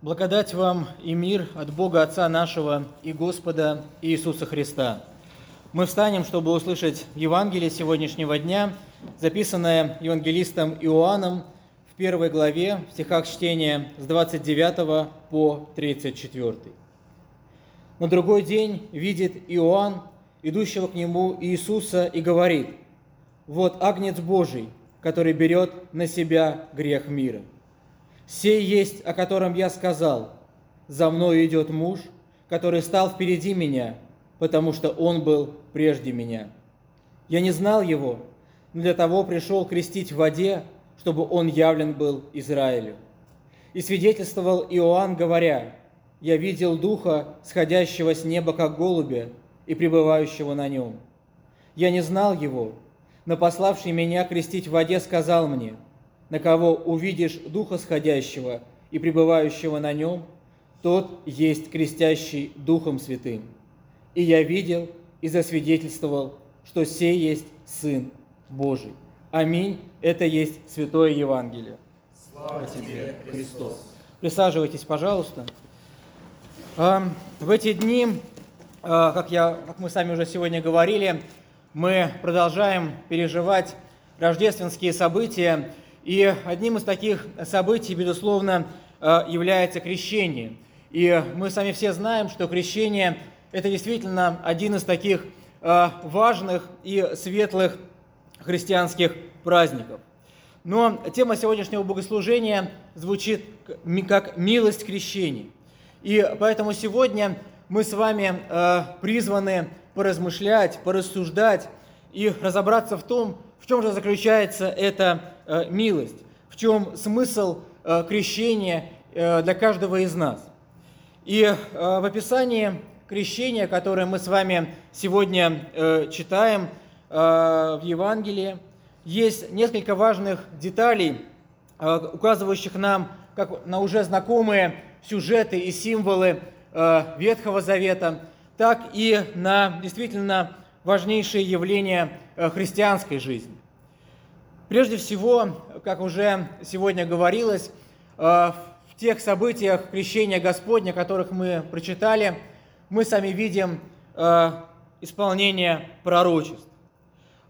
Благодать вам и мир от Бога Отца нашего и Господа Иисуса Христа. Мы встанем, чтобы услышать Евангелие сегодняшнего дня, записанное евангелистом Иоанном в первой главе, в стихах чтения с 29 по 34. На другой день видит Иоанн, идущего к нему Иисуса, и говорит, «Вот Агнец Божий, который берет на себя грех мира». Сей есть, о котором я сказал, за мною идет муж, который стал впереди меня, потому что он был прежде меня. Я не знал его, но для того пришел крестить в воде, чтобы он явлен был Израилю. И свидетельствовал Иоанн, говоря, «Я видел Духа, сходящего с неба, как голубя, и пребывающего на нем. Я не знал его, но пославший меня крестить в воде сказал мне – на кого увидишь Духа Сходящего и пребывающего на нем, тот есть крестящий Духом Святым. И я видел и засвидетельствовал, что сей есть Сын Божий. Аминь. Это есть Святое Евангелие. Слава тебе, Христос. Присаживайтесь, пожалуйста. В эти дни, а, как, я, как мы сами уже сегодня говорили, мы продолжаем переживать рождественские события, и одним из таких событий, безусловно, э, является крещение. И мы сами все знаем, что крещение – это действительно один из таких э, важных и светлых христианских праздников. Но тема сегодняшнего богослужения звучит как «милость крещения». И поэтому сегодня мы с вами э, призваны поразмышлять, порассуждать и разобраться в том, в чем же заключается эта Э, милость, в чем смысл э, крещения э, для каждого из нас. И в описании крещения, которое мы с вами сегодня читаем в Евангелии, есть несколько важных деталей, указывающих нам как на уже знакомые сюжеты и символы Ветхого Завета, так и на действительно важнейшие явления христианской жизни. Прежде всего, как уже сегодня говорилось, э, в тех событиях крещения Господня, которых мы прочитали, мы сами видим э, исполнение пророчеств.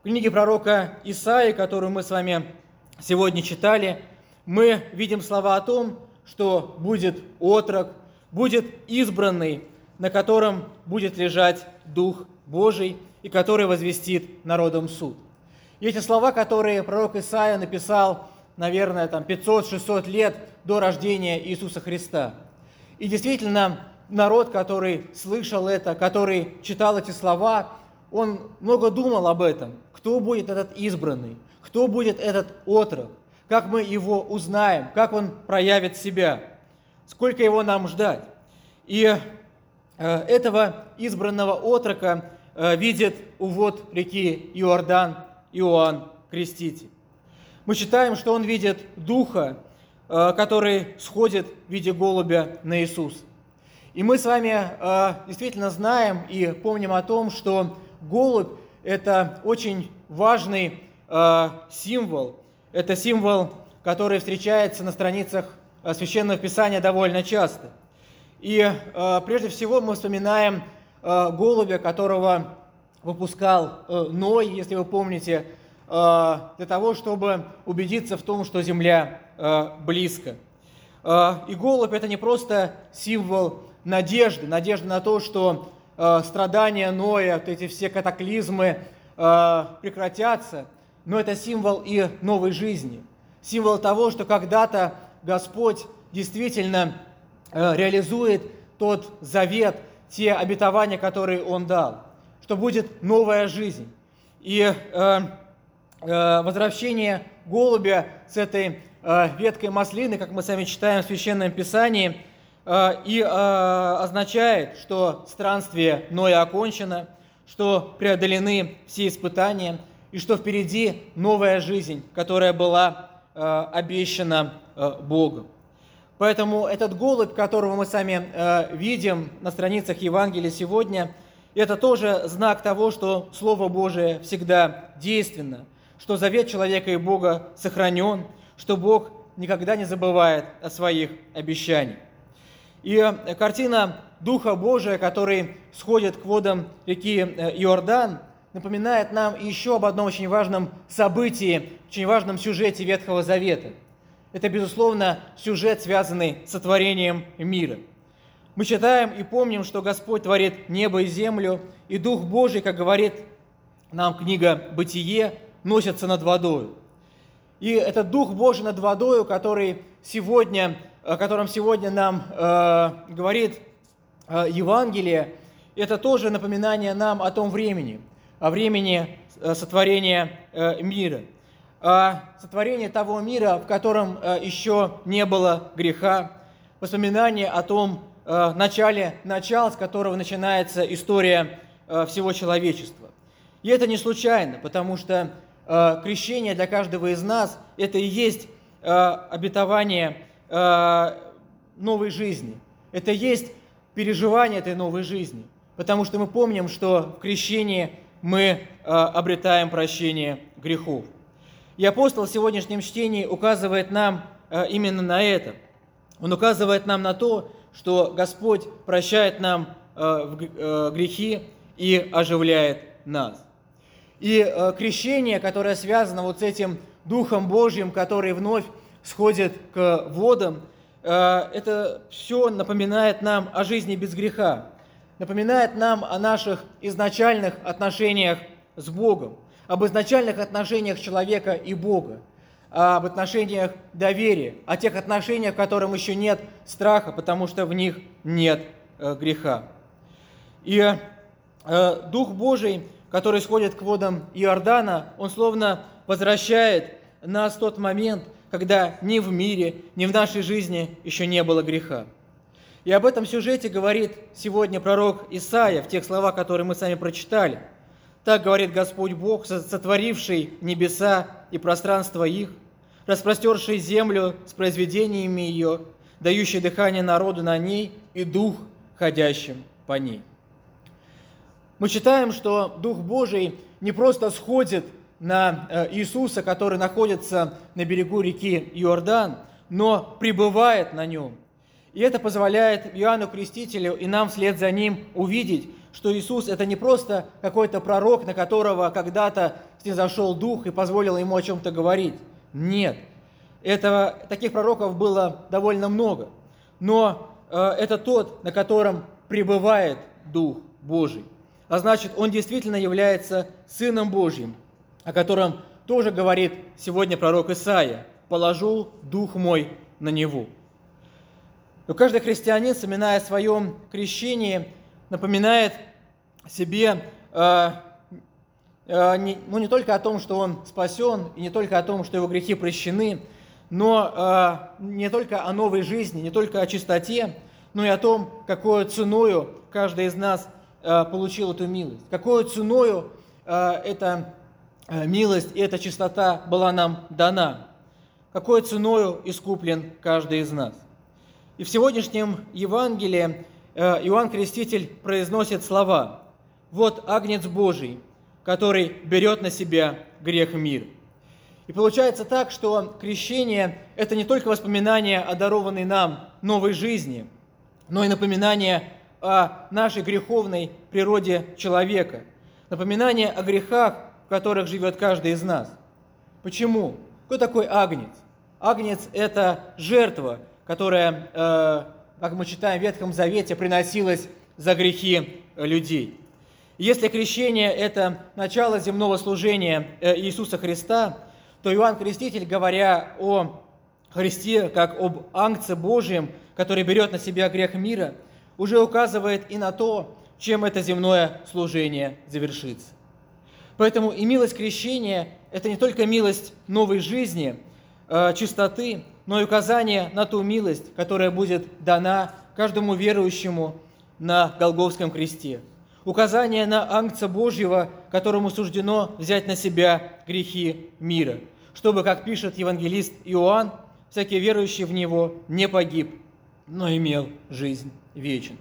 В книге пророка Исаи, которую мы с вами сегодня читали, мы видим слова о том, что будет отрок, будет избранный, на котором будет лежать Дух Божий и который возвестит народом суд. И эти слова, которые пророк Исаия написал, наверное, там 500-600 лет до рождения Иисуса Христа. И действительно, народ, который слышал это, который читал эти слова, он много думал об этом. Кто будет этот избранный? Кто будет этот отрок? Как мы его узнаем? Как он проявит себя? Сколько его нам ждать? И э, этого избранного отрока э, видит увод реки Иордан Иоанн Креститель. Мы читаем, что он видит Духа, э, который сходит в виде голубя на Иисуса. И мы с вами э, действительно знаем и помним о том, что голубь – это очень важный э, символ. Это символ, который встречается на страницах Священного Писания довольно часто. И прежде всего мы вспоминаем голубя, которого выпускал э, Ной, если вы помните, э, для того, чтобы убедиться в том, что Земля э, близко. И голубь – это не просто символ надежды, надежды на то, что страдания Ноя, вот эти все катаклизмы прекратятся, но это символ и новой жизни, символ того, что когда-то Господь действительно реализует тот завет, те обетования, которые Он дал что будет новая жизнь. И э, э, возвращение голубя с этой э, веткой маслины, как мы сами читаем в Священном Писании, э, и э, означает, что странствие Ноя окончено, что преодолены все испытания, и что впереди новая жизнь, которая была э, обещана э, Богом. Поэтому этот голубь, которого мы сами э, видим на страницах Евангелия сегодня – это тоже знак того, что Слово Божие всегда действенно, что завет человека и Бога сохранен, что Бог никогда не забывает о своих обещаниях. И э, картина Духа Божия, который сходит к водам реки э, Иордан, напоминает нам еще об одном очень важном событии, очень важном сюжете Ветхого Завета. Это, безусловно, сюжет, связанный с сотворением мира. Мы читаем и помним, что Господь творит небо и землю, и Дух Божий, как говорит нам книга «Бытие», носится над водой. И этот Дух Божий над водой, который сегодня, о котором сегодня нам э, говорит э, Евангелие, это тоже напоминание нам о том времени, о времени э, сотворения э, мира, о сотворении того мира, в котором э, еще не было греха, воспоминание о том э, начале начал, с которого начинается история э, всего человечества. И это не случайно, потому что Э, крещение для каждого из нас – это и есть обетование новой жизни. Это и есть переживание этой новой жизни. Потому что мы помним, что в крещении мы обретаем прощение грехов. И апостол в сегодняшнем чтении указывает нам именно на это. Он указывает нам на то, что Господь прощает нам грехи и оживляет нас. И э, крещение, которое связано вот с этим Духом Божьим, который вновь сходит к водам, э, это все напоминает нам о жизни без греха, напоминает нам о наших изначальных отношениях с Богом, об изначальных отношениях человека и Бога, об отношениях доверия, о тех отношениях, в которых еще нет страха, потому что в них нет э, греха. И Дух Божий – который сходит к водам Иордана, он словно возвращает нас в тот момент, когда ни в мире, ни в нашей жизни еще не было греха. И об этом сюжете говорит сегодня пророк Исаия в тех словах, которые мы сами прочитали. Так говорит Господь Бог, сотворивший небеса и пространство их, распростерший землю с произведениями ее, дающий дыхание народу на ней и дух, ходящим по ней. Мы читаем, что Дух Божий не просто сходит на э, Иисуса, который находится на берегу реки Иордан, но пребывает на нем. И это позволяет Иоанну Крестителю и нам вслед за ним увидеть, что Иисус – это не просто какой-то пророк, на которого когда-то снизошел Дух и позволил ему о чем-то говорить. Нет. Этого, таких пророков было довольно много. Но э, это тот, на котором пребывает Дух Божий а значит, он действительно является Сыном Божьим, о котором тоже говорит сегодня пророк Исаия, «Положу Дух мой на него». Но каждый христианин, вспоминая о своем крещении, напоминает себе э, э, не, ну, не только о том, что он спасен, и не только о том, что его грехи прощены, но э, не только о новой жизни, не только о чистоте, но и о том, какой ценою каждый из нас Э, получил эту милость, какой ценою э, эта э, милость и эта чистота была нам дана, какой ценою искуплен каждый из нас. И в сегодняшнем Евангелии Иоанн Креститель произносит слова «Вот Агнец Божий, который берет на себя грех мир». И получается так, что крещение – это не только воспоминание о дарованной нам новой жизни, но и напоминание о нашей греховной природе человека, напоминание о грехах, в которых живет каждый из нас. Почему? Кто такой агнец? Агнец – это жертва, которая, э, как мы читаем в Ветхом Завете, приносилась за грехи людей. Если крещение – это начало земного служения э, Иисуса Христа, то Иоанн Креститель, говоря о Христе как об Ангце Божьем, который берет на себя грех мира – уже указывает и на то, чем это земное служение завершится. Поэтому и милость крещения – это не только милость новой жизни, э, чистоты, но и указание на ту милость, которая будет дана каждому верующему на Голговском кресте. Указание на Ангца Божьего, которому суждено взять на себя грехи мира, чтобы, как пишет евангелист Иоанн, всякий верующий в Него не погиб, но имел жизнь вечен.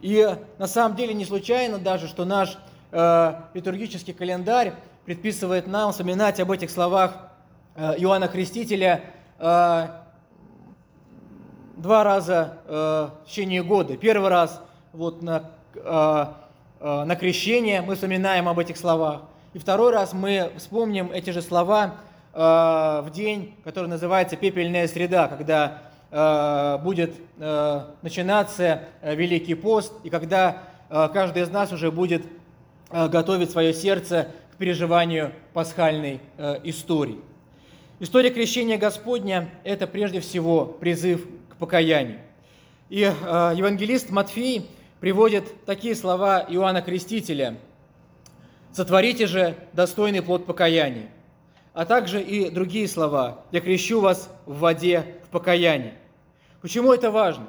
И на самом деле не случайно даже, что наш э, литургический календарь предписывает нам вспоминать об этих словах э, Иоанна Крестителя два раза э, в течение года. Первый раз вот на, э, на крещение мы вспоминаем об этих словах. И второй раз мы вспомним эти же слова в день, который называется «Пепельная среда», когда будет начинаться Великий пост, и когда каждый из нас уже будет готовить свое сердце к переживанию пасхальной истории. История крещения Господня – это прежде всего призыв к покаянию. И э, евангелист Матфей приводит такие слова Иоанна Крестителя. «Сотворите же достойный плод покаяния» а также и другие слова «Я крещу вас в воде в покаянии». Почему это важно?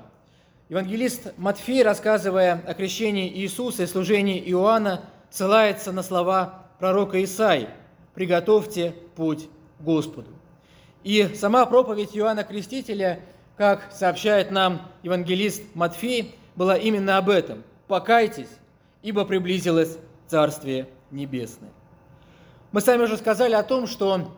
Евангелист Матфей, рассказывая о крещении Иисуса и служении Иоанна, ссылается на слова пророка Исаи «Приготовьте путь Господу». И сама проповедь Иоанна Крестителя, как сообщает нам евангелист Матфей, была именно об этом. «Покайтесь, ибо приблизилось Царствие Небесное». Мы сами уже сказали о том, что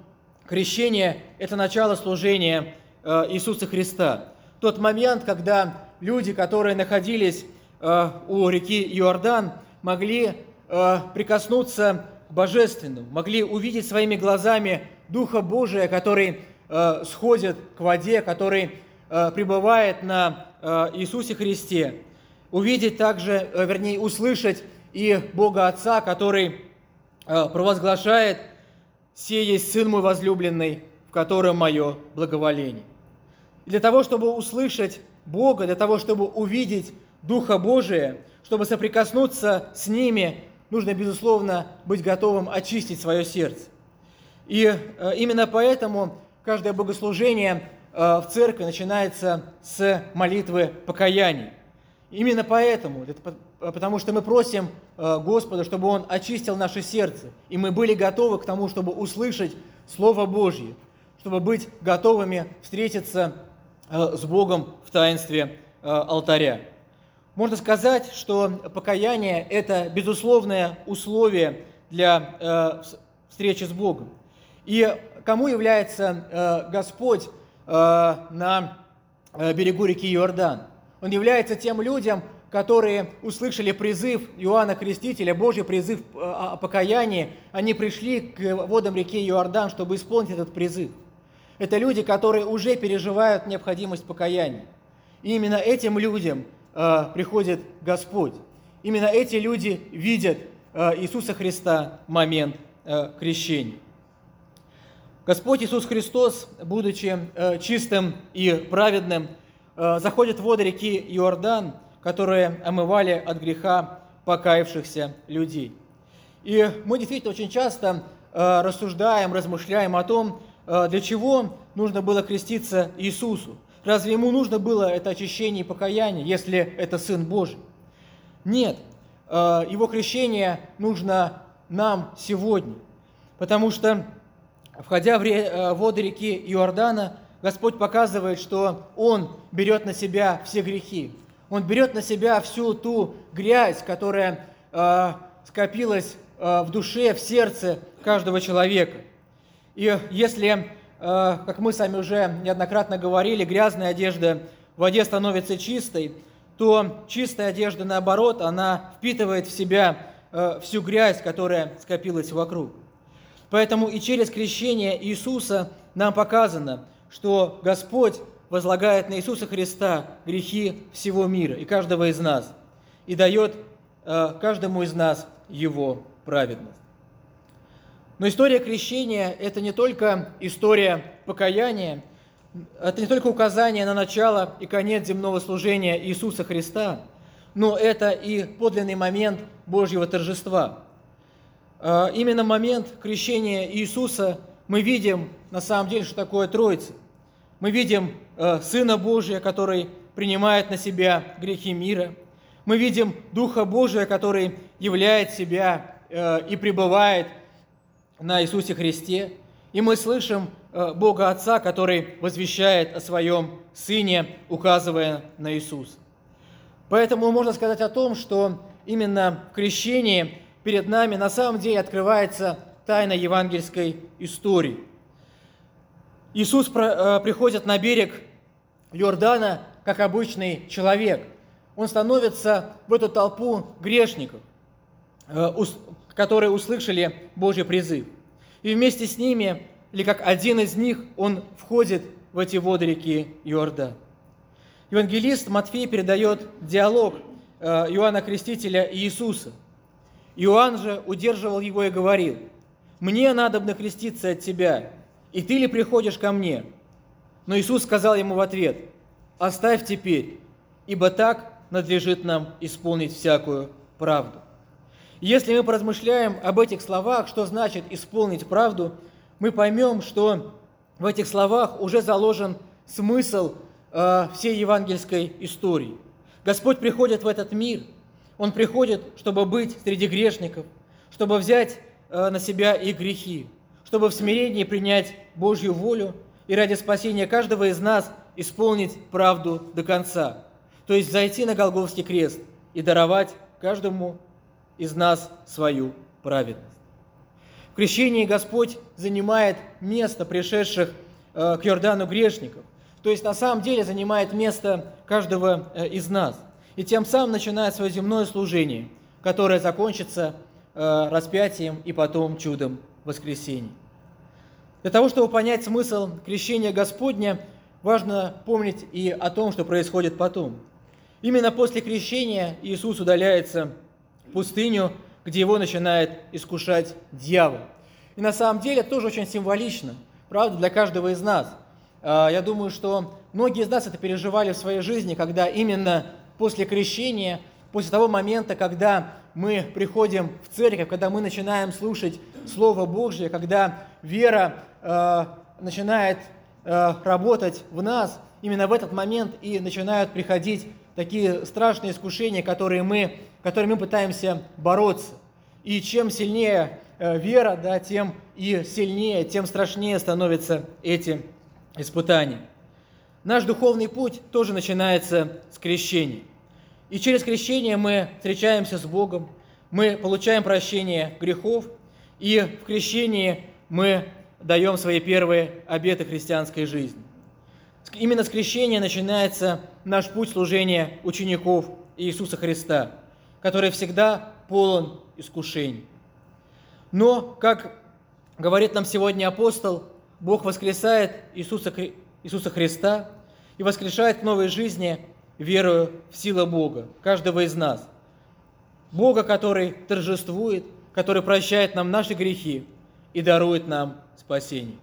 крещение – это начало служения э, Иисуса Христа. Тот момент, когда люди, которые находились э, у реки Иордан, могли э, прикоснуться к Божественному, могли увидеть своими глазами Духа Божия, который сходит к воде, который пребывает на Иисусе Христе. Увидеть также, вернее, услышать и Бога Отца, который Э, провозглашает «Сей есть Сын мой возлюбленный, в котором мое благоволение». Для того, чтобы услышать Бога, для того, чтобы увидеть Духа Божия, чтобы соприкоснуться с ними, нужно, безусловно, быть готовым очистить свое сердце. И э, именно поэтому каждое богослужение э, в церкви начинается с молитвы покаяния. Именно поэтому, потому что мы просим э, Господа, чтобы Он очистил наше сердце, и мы были готовы к тому, чтобы услышать Слово Божье, чтобы быть готовыми встретиться э, с Богом в таинстве э, алтаря. Можно сказать, что покаяние – это безусловное условие для встречи с Богом. И кому является Господь на берегу реки Иордан? Он является тем людям, которые услышали призыв Иоанна Крестителя, Божий призыв э, о покаянии, они пришли к водам реки Иордан, чтобы исполнить этот призыв. Это люди, которые уже переживают необходимость покаяния. И именно этим людям э, приходит Господь. Именно эти люди видят э, Иисуса Христа момент э, крещения. Господь Иисус Христос, будучи э, чистым и праведным, Э, заходят в воды реки Иордан, которые омывали от греха покаявшихся людей. И мы действительно очень часто э, рассуждаем, размышляем о том, для чего нужно было креститься Иисусу. Разве ему нужно было это очищение и покаяние, если это Сын Божий? Нет, его крещение нужно нам сегодня, потому что, входя в воды реки Иордана, Господь показывает, что Он берет на себя все грехи. Он берет на себя всю ту грязь, которая э, скопилась э, в душе, в сердце каждого человека. И если, э, как мы сами уже неоднократно говорили, грязная одежда в воде становится чистой, то чистая одежда, наоборот, она впитывает в себя э, всю грязь, которая скопилась вокруг. Поэтому и через крещение Иисуса нам показано, что Господь возлагает на Иисуса Христа грехи всего мира и каждого из нас, и дает э, каждому из нас его праведность. Но история крещения – это не только история покаяния, это не только указание на начало и конец земного служения Иисуса Христа, но это и подлинный момент Божьего торжества. Э, именно момент крещения Иисуса мы видим на самом деле, что такое Троица. Мы видим э, Сына Божия, который принимает на себя грехи мира. Мы видим Духа Божия, который являет себя э, и пребывает на Иисусе Христе. И мы слышим Бога Отца, который возвещает о своем Сыне, указывая на Иисуса. Поэтому можно сказать о том, что именно в крещении перед нами на самом деле открывается тайна евангельской истории – Иисус э, приходит на берег Иордана как обычный человек. Он становится в эту толпу грешников, э, которые услышали Божий призыв. И вместе с ними, или как один из них, он входит в эти воды реки Иордан. Евангелист Матфей передает диалог э, Иоанна Крестителя и Иисуса. Иоанн же удерживал его и говорил, «Мне надо креститься от тебя, и ты ли приходишь ко мне?» Но Иисус сказал ему в ответ, «Оставь теперь, ибо так надлежит нам исполнить всякую правду». Если мы поразмышляем об этих словах, что значит исполнить правду, мы поймем, что в этих словах уже заложен смысл э, всей евангельской истории. Господь приходит в этот мир, Он приходит, чтобы быть среди грешников, чтобы взять э, на себя их грехи, чтобы в смирении принять Божью волю и ради спасения каждого из нас исполнить правду до конца, то есть зайти на Голговский крест и даровать каждому из нас свою праведность. В крещении Господь занимает место пришедших э, к Иордану грешников, то есть на самом деле занимает место каждого э, из нас, и тем самым начинает свое земное служение, которое закончится э, распятием и потом чудом воскресения. Для того, чтобы понять смысл крещения Господня, важно помнить и о том, что происходит потом. Именно после крещения Иисус удаляется пустыню, где его начинает искушать дьявол. И на самом деле это тоже очень символично, правда, для каждого из нас. А, я думаю, что многие из нас это переживали в своей жизни, когда именно после крещения, после того момента, когда мы приходим в церковь, когда мы начинаем слушать Слово Божье, когда вера э, начинает э, работать в нас, именно в этот момент и начинают приходить такие страшные искушения, которые мы, которыми мы пытаемся бороться. И чем сильнее э, вера, да, тем и сильнее, тем страшнее становятся эти испытания. Наш духовный путь тоже начинается с крещения. И через крещение мы встречаемся с Богом, мы получаем прощение грехов, и в крещении мы даем свои первые обеты христианской жизни. Именно с крещения начинается наш путь служения учеников Иисуса Христа, который всегда полон искушений. Но, как говорит нам сегодня апостол, Бог воскресает Иисуса, Иисуса Христа и воскрешает к новой жизни, верую в силу Бога, каждого из нас. Бога, который торжествует, который прощает нам наши грехи и дарует нам спасение.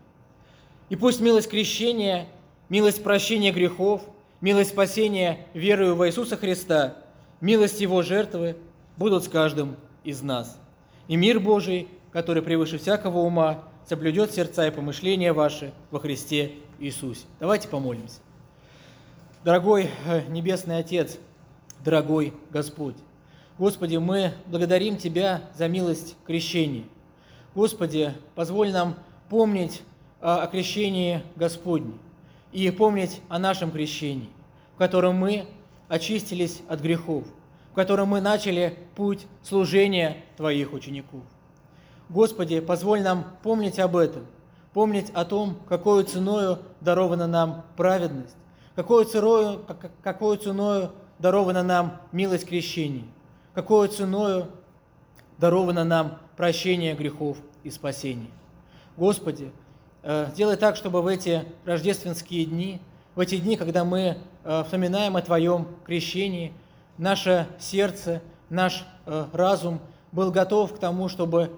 И пусть милость крещения милость прощения грехов, милость спасения верою в Иисуса Христа, милость Его жертвы будут с каждым из нас. И мир Божий, который превыше всякого ума, соблюдет сердца и помышления ваши во Христе Иисусе. Давайте помолимся. Дорогой э, Небесный Отец, дорогой Господь, Господи, мы благодарим Тебя за милость крещения. Господи, позволь нам помнить о крещении Господне и помнить о нашем крещении, в котором мы очистились от грехов, в котором мы начали путь служения Твоих учеников. Господи, позволь нам помнить об этом, помнить о том, какой ценою дарована нам праведность, какой ценою, какой ценою дарована нам милость крещения, какой ценою даровано нам прощение грехов и спасение. Господи, Э, сделай так, чтобы в эти рождественские дни, в эти дни, когда мы э, вспоминаем о Твоем крещении, наше сердце, наш э, разум был готов к тому, чтобы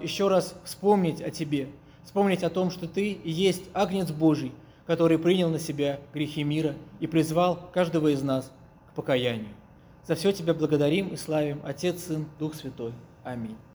еще раз вспомнить о Тебе, вспомнить о том, что Ты есть Агнец Божий, который принял на себя грехи мира и призвал каждого из нас к покаянию. За все Тебя благодарим и славим, Отец, Сын, Дух Святой. Аминь.